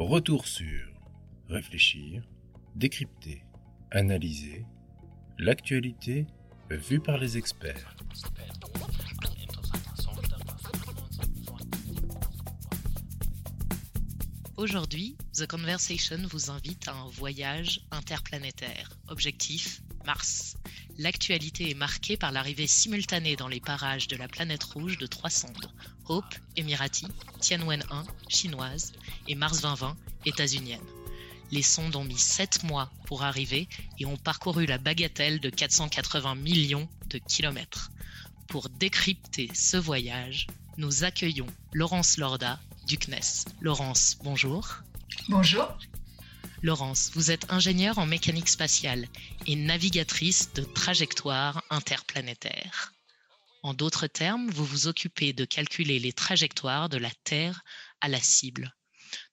Retour sur réfléchir, décrypter, analyser l'actualité vue par les experts. Aujourd'hui, The Conversation vous invite à un voyage interplanétaire. Objectif Mars. L'actualité est marquée par l'arrivée simultanée dans les parages de la planète rouge de trois sondes Hope, Emirati, Tianwen 1, chinoise, et Mars 2020, états-unienne. Les sondes ont mis sept mois pour arriver et ont parcouru la bagatelle de 480 millions de kilomètres. Pour décrypter ce voyage, nous accueillons Laurence Lorda, du CNES. Laurence, bonjour. Bonjour. Laurence, vous êtes ingénieure en mécanique spatiale et navigatrice de trajectoires interplanétaires. En d'autres termes, vous vous occupez de calculer les trajectoires de la Terre à la cible.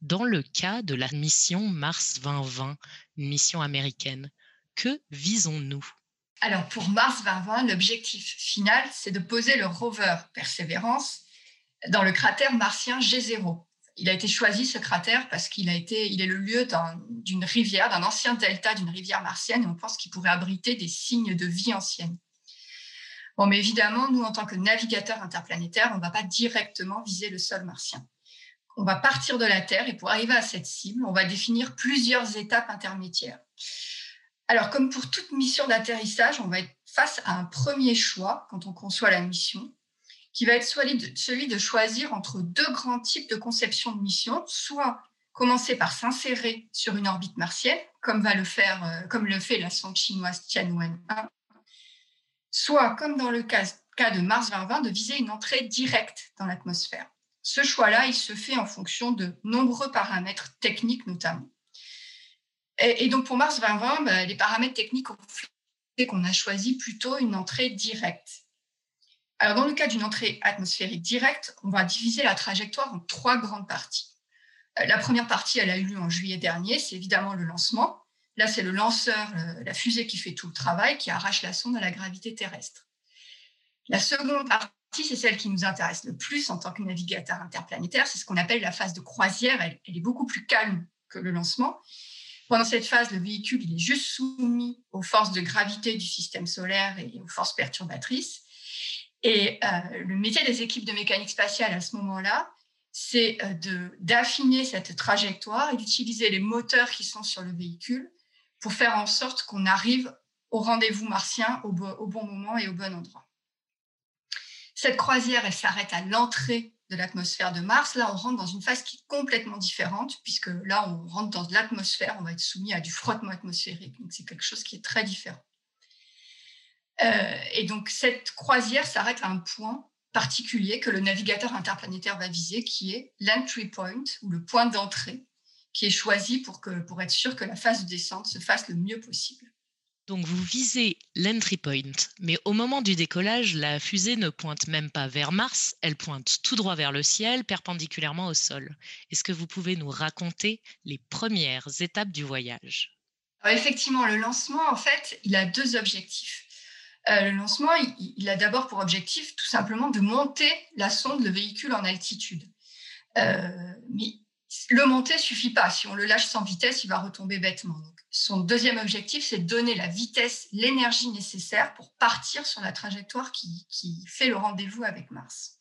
Dans le cas de la mission Mars 2020, une mission américaine, que visons-nous? Alors pour Mars 2020, l'objectif final, c'est de poser le rover Perseverance dans le cratère martien G0. Il a été choisi ce cratère parce qu'il a été, il est le lieu d'une rivière, d'un ancien delta d'une rivière martienne, et on pense qu'il pourrait abriter des signes de vie ancienne. Bon, mais évidemment, nous, en tant que navigateurs interplanétaires, on ne va pas directement viser le sol martien. On va partir de la Terre et pour arriver à cette cible, on va définir plusieurs étapes intermédiaires. Alors, comme pour toute mission d'atterrissage, on va être face à un premier choix quand on conçoit la mission qui va être celui de choisir entre deux grands types de conception de mission, soit commencer par s'insérer sur une orbite martienne, comme va le faire, euh, comme le fait la sonde chinoise Tianwen 1, soit, comme dans le cas, de Mars 2020, de viser une entrée directe dans l'atmosphère. Ce choix-là, il se fait en fonction de nombreux paramètres techniques notamment. Et, donc pour Mars 2020, bah, les paramètres techniques ont fait qu'on a choisi plutôt une entrée directe. Alors, dans le cas d'une entrée atmosphérique directe, on va diviser la trajectoire en trois grandes parties. Euh, la première partie, elle a eu lieu en juillet dernier, c'est évidemment le lancement. Là, c'est le lanceur, la fusée qui fait tout le travail, qui arrache la sonde à la gravité terrestre. La seconde partie, c'est celle qui nous intéresse le plus en tant que navigateur interplanétaire, c'est ce qu'on appelle la phase de croisière. Elle, elle, est beaucoup plus calme que le lancement. Pendant cette phase, le véhicule il est juste soumis aux forces de gravité du système solaire et aux forces perturbatrices. Et euh, le métier des équipes de mécanique spatiale à ce moment-là, c'est euh, d'affiner cette trajectoire et d'utiliser les moteurs qui sont sur le véhicule pour faire en sorte qu'on arrive au rendez-vous martien au, au, bon moment et au bon endroit. Cette croisière, elle s'arrête à l'entrée de l'atmosphère de Mars. Là, on rentre dans une phase qui est complètement différente, puisque là, on rentre dans l'atmosphère, on va être soumis à du frottement atmosphérique. Donc, c'est quelque chose qui est très différent. Euh, et donc, cette croisière s'arrête à un point particulier que le navigateur interplanétaire va viser, qui est l'entry point, ou le point d'entrée, qui est choisi pour, que, pour être sûr que la phase de descente se fasse le mieux possible. Donc vous visez l'entry point, mais au moment du décollage, la fusée ne pointe même pas vers Mars, elle pointe tout droit vers le ciel, perpendiculairement au sol. Est-ce que vous pouvez nous raconter les premières étapes du voyage? Effectivement, le lancement, en fait, il a deux objectifs. Euh, le lancement, il, a d'abord pour objectif tout simplement de monter la sonde, le véhicule en altitude. Euh, mais le monter suffit pas. Si on le lâche sans vitesse, il va retomber bêtement. son deuxième objectif, c'est de donner la vitesse, l'énergie nécessaire pour partir sur la trajectoire qui, fait le rendez-vous avec Mars.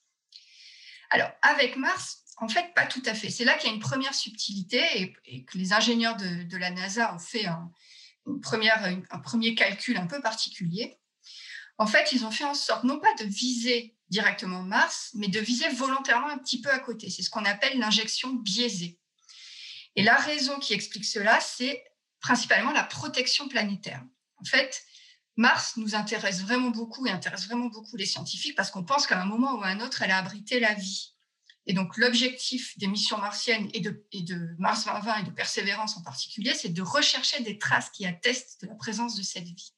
Alors, avec Mars, en fait, pas tout à fait. C'est là qu'il y a une première subtilité et, que les ingénieurs de, la NASA ont fait un premier calcul un peu particulier en fait, ils ont fait en sorte non pas de viser directement Mars, mais de viser volontairement un petit peu à côté. C'est ce qu'on appelle l'injection biaisée. Et la raison qui explique cela, c'est principalement la protection planétaire. En fait, Mars nous intéresse vraiment beaucoup et intéresse vraiment beaucoup les scientifiques parce qu'on pense qu'à un moment ou à un autre, elle a abrité la vie. Et donc, l'objectif des missions martiennes et de, et de Mars 2020 et de Persévérance en particulier, c'est de rechercher des traces qui attestent de la présence de cette vie.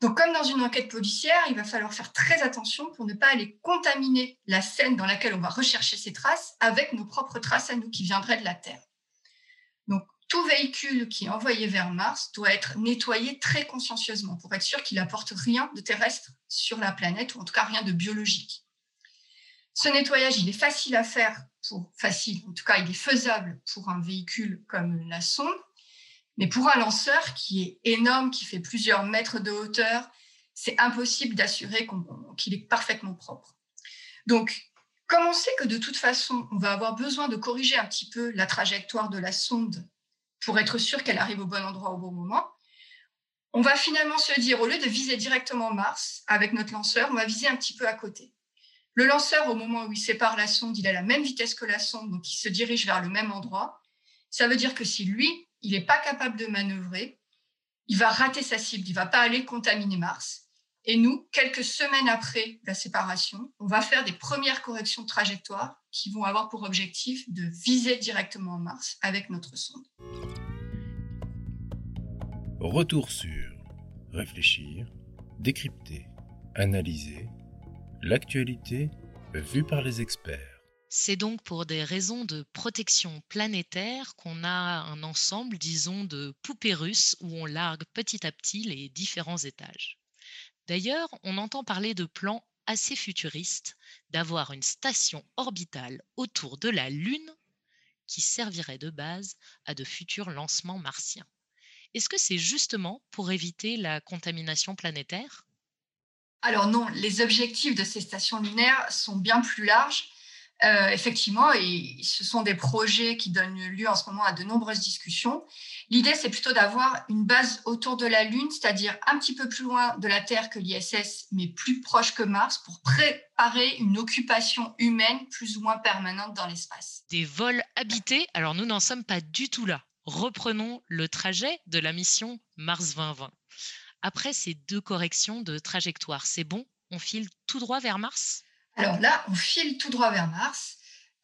Donc, comme dans une enquête policière, il va falloir faire très attention pour ne pas aller contaminer la scène dans laquelle on va rechercher ces traces avec nos propres traces à nous qui viendraient de la Terre. Donc, tout véhicule qui est envoyé vers Mars doit être nettoyé très consciencieusement pour être sûr qu'il n'apporte rien de terrestre sur la planète, ou en tout cas rien de biologique. Ce nettoyage, il est facile à faire pour facile. En tout cas, il est faisable pour un véhicule comme la sonde, mais pour un lanceur qui est énorme, qui fait plusieurs mètres de hauteur, c'est impossible d'assurer qu'il est parfaitement propre. Donc, comme on sait que de toute façon, on va avoir besoin de corriger un petit peu la trajectoire de la sonde pour être sûr qu'elle arrive au bon endroit au bon moment, on va finalement se dire, au lieu de viser directement Mars avec notre lanceur, on va viser un petit peu à côté. Le lanceur, au moment où il sépare la sonde, il a la même vitesse que la sonde, donc il se dirige vers le même endroit. Ça veut dire que si lui, il n'est pas capable de manœuvrer, il va rater sa cible, il ne va pas aller contaminer Mars. Et nous, quelques semaines après la séparation, on va faire des premières corrections de trajectoire qui vont avoir pour objectif de viser directement Mars avec notre sonde. Retour sur réfléchir, décrypter, analyser l'actualité vue par les experts. C'est donc pour des raisons de protection planétaire qu'on a un ensemble, disons, de poupées russes où on largue petit à petit les différents étages. D'ailleurs, on entend parler de plans assez futuristes d'avoir une station orbitale autour de la Lune qui servirait de base à de futurs lancements martiens. Est-ce que c'est justement pour éviter la contamination planétaire? Alors non, les objectifs de ces stations lunaires sont bien plus larges euh, effectivement, et ce sont des projets qui donnent lieu en ce moment à de nombreuses discussions. L'idée, c'est plutôt d'avoir une base autour de la Lune, c'est-à-dire un petit peu plus loin de la Terre que l'ISS, mais plus proche que Mars, pour préparer une occupation humaine plus ou moins permanente dans l'espace. Des vols habités, alors nous n'en sommes pas du tout là. Reprenons le trajet de la mission Mars 2020. Après ces deux corrections de trajectoire, c'est bon? On file tout droit vers Mars? Alors là, on file tout droit vers Mars.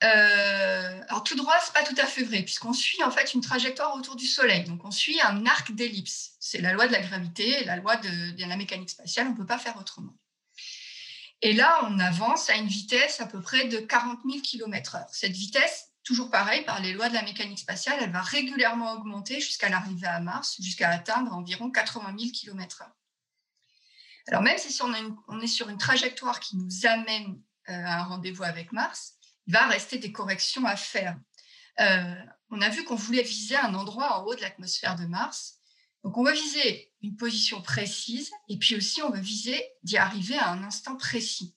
Euh, alors tout droit, c'est pas tout à fait vrai, puisqu'on suit en fait une trajectoire autour du Soleil. Donc on suit un arc d'ellipse. C'est la loi de la gravité, la loi de, la mécanique spatiale. On ne peut pas faire autrement. Et là, on avance à une vitesse à peu près de 40 000 km/h. Cette vitesse, toujours pareil, par les lois de la mécanique spatiale, elle va régulièrement augmenter jusqu'à l'arrivée à Mars, jusqu'à atteindre environ 80 000 km/h. Alors même si on, est sur une trajectoire qui nous amène euh, à un rendez-vous avec Mars, il va rester des corrections à faire. Euh, on a vu qu'on voulait viser un endroit en haut de l'atmosphère de Mars. Donc on va viser une position précise et puis aussi on va viser d'y arriver à un instant précis.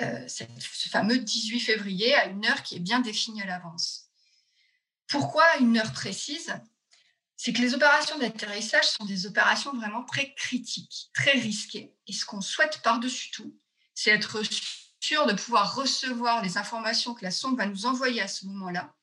Euh, ce fameux 18 février à une heure qui est bien définie à l'avance. Pourquoi une heure précise? C'est que les opérations d'atterrissage sont des opérations vraiment très critiques, très risquées. Et ce qu'on souhaite par-dessus tout, c'est être sûr de pouvoir recevoir les informations que la sonde va nous envoyer à ce moment-là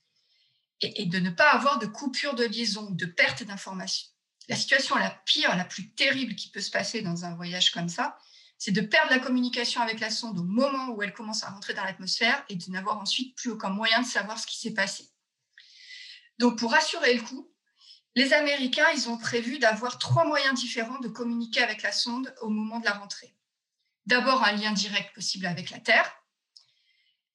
et, de ne pas avoir de coupure de liaison, de perte d'informations. La situation la pire, la plus terrible qui peut se passer dans un voyage comme ça, c'est de perdre la communication avec la sonde au moment où elle commence à rentrer dans l'atmosphère et de n'avoir ensuite plus aucun moyen de savoir ce qui s'est passé. Donc, pour assurer le coup, les Américains, ils ont prévu d'avoir trois moyens différents de communiquer avec la sonde au moment de la rentrée. D'abord, un lien direct possible avec la Terre.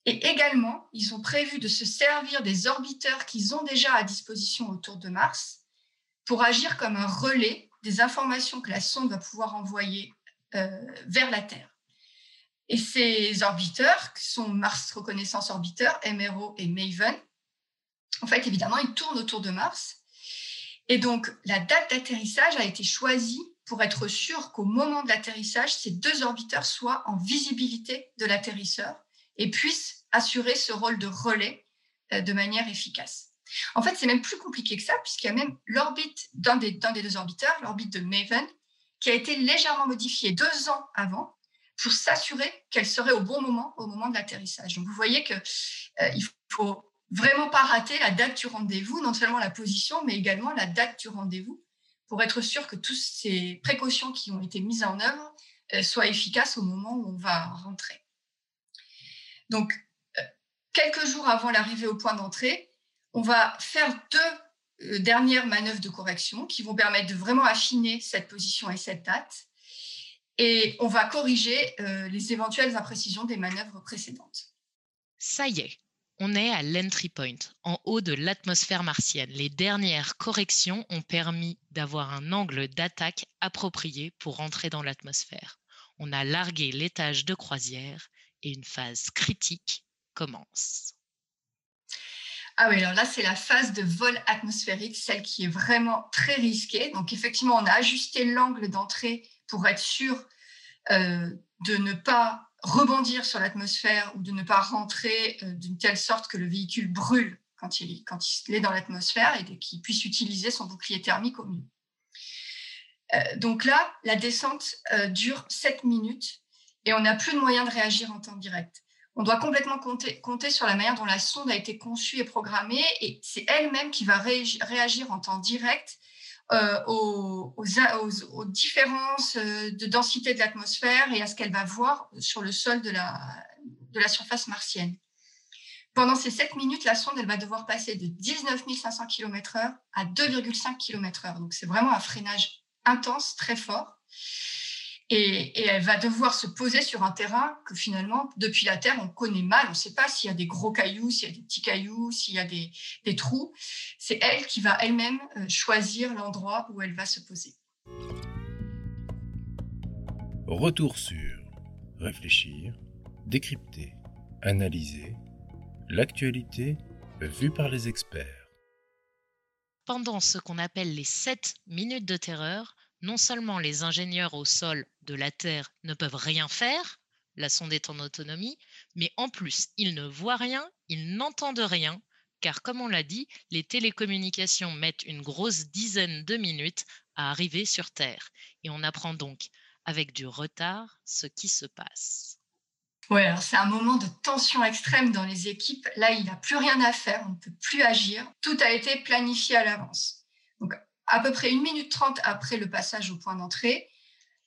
Et également, ils ont prévu de se servir des orbiteurs qu'ils ont déjà à disposition autour de Mars pour agir comme un relais des informations que la sonde va pouvoir envoyer euh, vers la Terre. Et ces orbiteurs, qui sont Mars Reconnaissance Orbiteur, MRO et MAVEN, en fait, évidemment, ils tournent autour de Mars et donc, la date d'atterrissage a été choisie pour être sûr qu'au moment de l'atterrissage, ces deux orbiteurs soient en visibilité de l'atterrisseur et puissent assurer ce rôle de relais euh, de manière efficace. En fait, c'est même plus compliqué que ça, puisqu'il y a même l'orbite d'un des, des, deux orbiteurs, l'orbite de Maven, qui a été légèrement modifiée deux ans avant pour s'assurer qu'elle serait au bon moment au moment de l'atterrissage. Donc, vous voyez qu'il euh, faut vraiment pas rater la date du rendez-vous, non seulement la position, mais également la date du rendez-vous, pour être sûr que toutes ces précautions qui ont été mises en œuvre euh, soient efficaces au moment où on va rentrer. Donc, euh, quelques jours avant l'arrivée au point d'entrée, on va faire deux euh, dernières manœuvres de correction qui vont permettre de vraiment affiner cette position et cette date. Et on va corriger les éventuelles imprécisions des manœuvres précédentes. Ça y est, on est à l'entry point, en haut de l'atmosphère martienne. Les dernières corrections ont permis d'avoir un angle d'attaque approprié pour rentrer dans l'atmosphère. On a largué l'étage de croisière et une phase critique commence. Ah oui, alors là, c'est la phase de vol atmosphérique, celle qui est vraiment très risquée. Donc, effectivement, on a ajusté l'angle d'entrée pour être sûr euh, de ne pas rebondir sur l'atmosphère ou de ne pas rentrer euh, d'une telle sorte que le véhicule brûle quand il, est dans l'atmosphère et qu'il puisse utiliser son bouclier thermique au mieux. Euh, donc là, la descente dure 7 minutes et on n'a plus de moyen de réagir en temps direct on doit complètement compter, compter, sur la manière dont la sonde a été conçue et programmée, et c'est elle-même qui va réagir en temps direct euh, aux, aux, différences euh, de densité de l'atmosphère et à ce qu'elle va voir sur le sol de la, de la surface martienne. Pendant ces 7 minutes, la sonde elle va devoir passer de 19 500 km/h à 2,5 km/h. Donc c'est vraiment un freinage intense, très fort. Et, elle va devoir se poser sur un terrain que finalement, depuis la Terre, on connaît mal. On ne sait pas s'il y a des gros cailloux, s'il y a des petits cailloux, s'il y a des, trous. C'est elle qui va elle-même euh, choisir l'endroit où elle va se poser. Retour sur réfléchir, décrypter, analyser l'actualité vue par les experts. Pendant ce qu'on appelle les 7 minutes de terreur, non seulement les ingénieurs au sol de la Terre ne peuvent rien faire, la sonde est en autonomie, mais en plus, ils ne voient rien, ils n'entendent rien, car comme on l'a dit, les télécommunications mettent une grosse dizaine de minutes à arriver sur Terre. Et on apprend donc avec du retard ce qui se passe. Oui, alors c'est un moment de tension extrême dans les équipes. Là, il n'y a plus rien à faire, on ne peut plus agir. Tout a été planifié à l'avance. Donc, à peu près une minute trente après le passage au point d'entrée,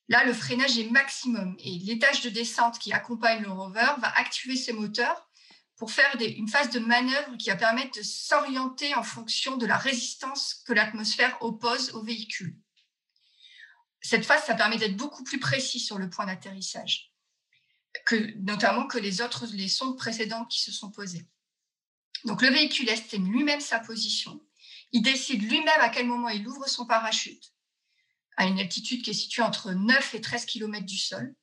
là, le freinage est maximum et l'étage de descente qui accompagne le rover va activer ses moteurs pour faire une phase de manœuvre qui va permettre de s'orienter en fonction de la résistance que l'atmosphère oppose au véhicule. Cette phase, ça permet d'être beaucoup plus précis sur le point d'atterrissage, notamment que les autres sondes précédentes qui se sont posées. Donc le véhicule estime lui-même sa position il décide lui-même à quel moment il ouvre son parachute à une altitude qui est située entre 9 et 13 km du sol.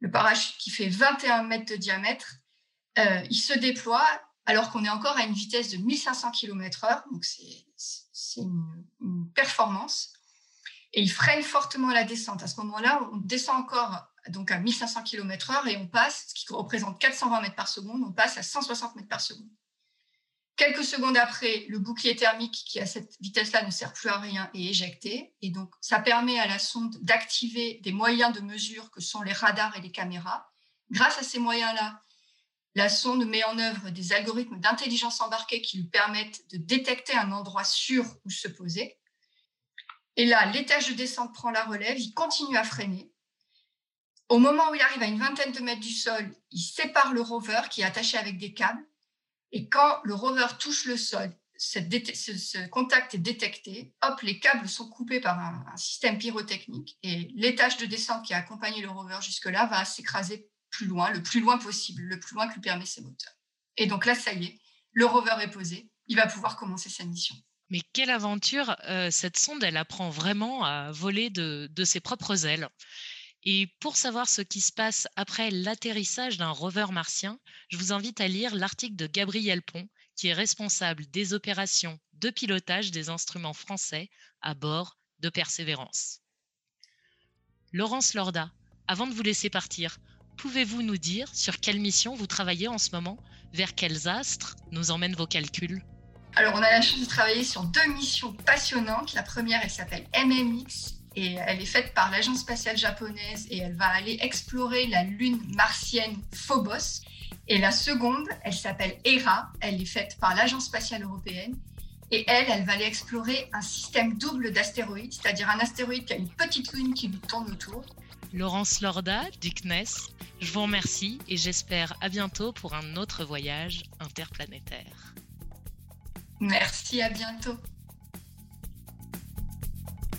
Le parachute qui fait 21 mètres de diamètre, euh, il se déploie alors qu'on est encore à une vitesse de 1500 km/h, donc c'est une, performance. Et il freine fortement la descente. À ce moment-là, on descend encore donc à 1500 km/h et on passe, ce qui représente 420 mètres par seconde, on passe à 160 mètres par seconde. Quelques secondes après, le bouclier thermique qui à cette vitesse-là ne sert plus à rien est éjecté. Et donc, ça permet à la sonde d'activer des moyens de mesure que sont les radars et les caméras. Grâce à ces moyens-là, la sonde met en œuvre des algorithmes d'intelligence embarquée qui lui permettent de détecter un endroit sûr où se poser. Et là, l'étage de descente prend la relève, il continue à freiner. Au moment où il arrive à une vingtaine de mètres du sol, il sépare le rover qui est attaché avec des câbles et quand le rover touche le sol, ce, contact est détecté, hop, les câbles sont coupés par un, système pyrotechnique et l'étage de descente qui a accompagné le rover jusque-là va s'écraser plus loin, le plus loin possible, le plus loin que lui permet ses moteurs. Et donc là, ça y est, le rover est posé, il va pouvoir commencer sa mission. Mais quelle aventure euh, Cette sonde, elle apprend vraiment à voler de ses propres ailes. Et pour savoir ce qui se passe après l'atterrissage d'un rover martien, je vous invite à lire l'article de Gabriel Pont, qui est responsable des opérations de pilotage des instruments français à bord de Persévérance. Laurence Lorda, avant de vous laisser partir, pouvez-vous nous dire sur quelle mission vous travaillez en ce moment? Vers quels astres nous emmènent vos calculs? Alors, on a la chance de travailler sur deux missions passionnantes. La première, elle s'appelle MMX et elle est faite par l'agence spatiale japonaise et elle va aller explorer la lune martienne Phobos. Et la seconde, elle s'appelle ERA, elle est faite par l'agence spatiale européenne et elle, elle va aller explorer un système double d'astéroïdes, c'est-à-dire un astéroïde qui a une petite lune qui lui tourne autour. Laurence Lorda, du CNES, je vous remercie et j'espère à bientôt pour un autre voyage interplanétaire. Merci, à bientôt.